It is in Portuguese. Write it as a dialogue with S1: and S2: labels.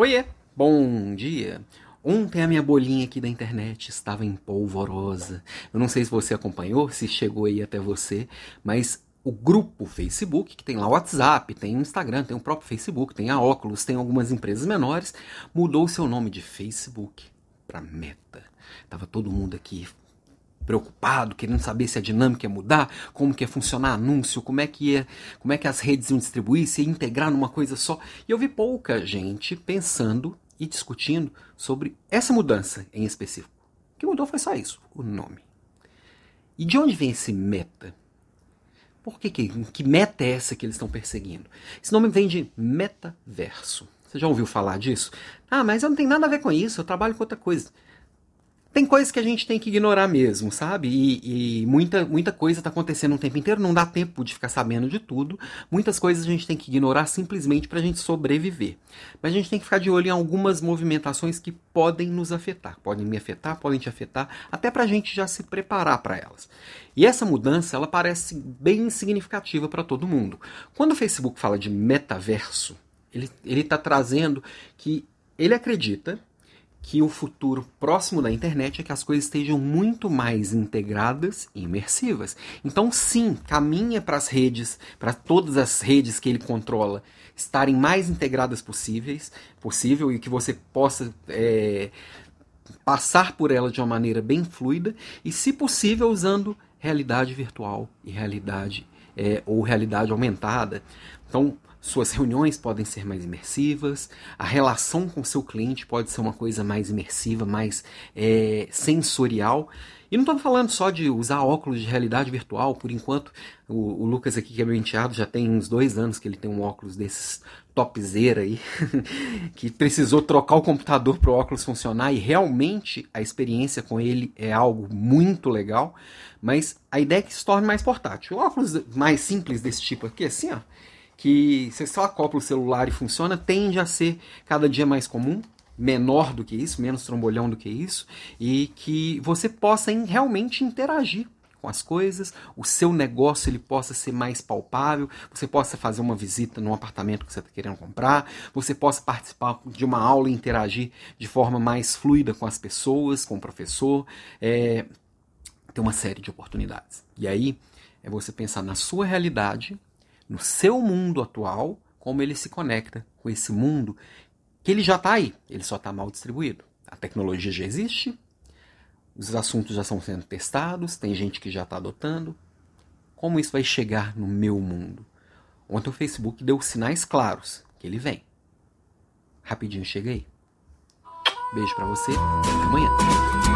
S1: Oiê, bom dia. Ontem a minha bolinha aqui da internet estava em polvorosa. Eu não sei se você acompanhou, se chegou aí até você, mas o grupo Facebook, que tem lá o WhatsApp, tem o Instagram, tem o próprio Facebook, tem a Oculus, tem algumas empresas menores, mudou o seu nome de Facebook para Meta. Tava todo mundo aqui preocupado, querendo saber se a dinâmica ia mudar, como que ia funcionar anúncio, como é que ia, como é que as redes iam distribuir, se ia integrar numa coisa só. E eu vi pouca gente pensando e discutindo sobre essa mudança em específico. O que mudou foi só isso, o nome. E de onde vem esse meta? Por que, que, que meta é essa que eles estão perseguindo? Esse nome vem de metaverso. Você já ouviu falar disso? Ah, mas eu não tenho nada a ver com isso, eu trabalho com outra coisa tem coisas que a gente tem que ignorar mesmo, sabe? E, e muita, muita coisa está acontecendo o tempo inteiro, não dá tempo de ficar sabendo de tudo. Muitas coisas a gente tem que ignorar simplesmente para a gente sobreviver. Mas a gente tem que ficar de olho em algumas movimentações que podem nos afetar. Podem me afetar, podem te afetar, até para a gente já se preparar para elas. E essa mudança, ela parece bem significativa para todo mundo. Quando o Facebook fala de metaverso, ele está trazendo que ele acredita que o futuro próximo da internet é que as coisas estejam muito mais integradas e imersivas. Então, sim, caminha para as redes, para todas as redes que ele controla, estarem mais integradas possíveis, possível e que você possa é, passar por ela de uma maneira bem fluida e, se possível, usando realidade virtual e realidade é, ou realidade aumentada. Então, suas reuniões podem ser mais imersivas, a relação com seu cliente pode ser uma coisa mais imersiva, mais é, sensorial. E não estamos falando só de usar óculos de realidade virtual, por enquanto o, o Lucas aqui que é meu enteado já tem uns dois anos que ele tem um óculos desses topzera aí, que precisou trocar o computador para o óculos funcionar e realmente a experiência com ele é algo muito legal, mas a ideia é que se torne mais portátil. Óculos mais simples desse tipo aqui, assim, ó, que você só acopla o celular e funciona, tende a ser cada dia mais comum, menor do que isso, menos trombolhão do que isso, e que você possa realmente interagir com as coisas, o seu negócio ele possa ser mais palpável, você possa fazer uma visita num apartamento que você está querendo comprar, você possa participar de uma aula e interagir de forma mais fluida com as pessoas, com o professor, é, tem uma série de oportunidades. E aí é você pensar na sua realidade, no seu mundo atual, como ele se conecta com esse mundo que ele já está aí, ele só está mal distribuído. A tecnologia já existe, os assuntos já estão sendo testados, tem gente que já está adotando. Como isso vai chegar no meu mundo? Ontem o Facebook deu sinais claros que ele vem. Rapidinho chega aí. Beijo para você, até amanhã.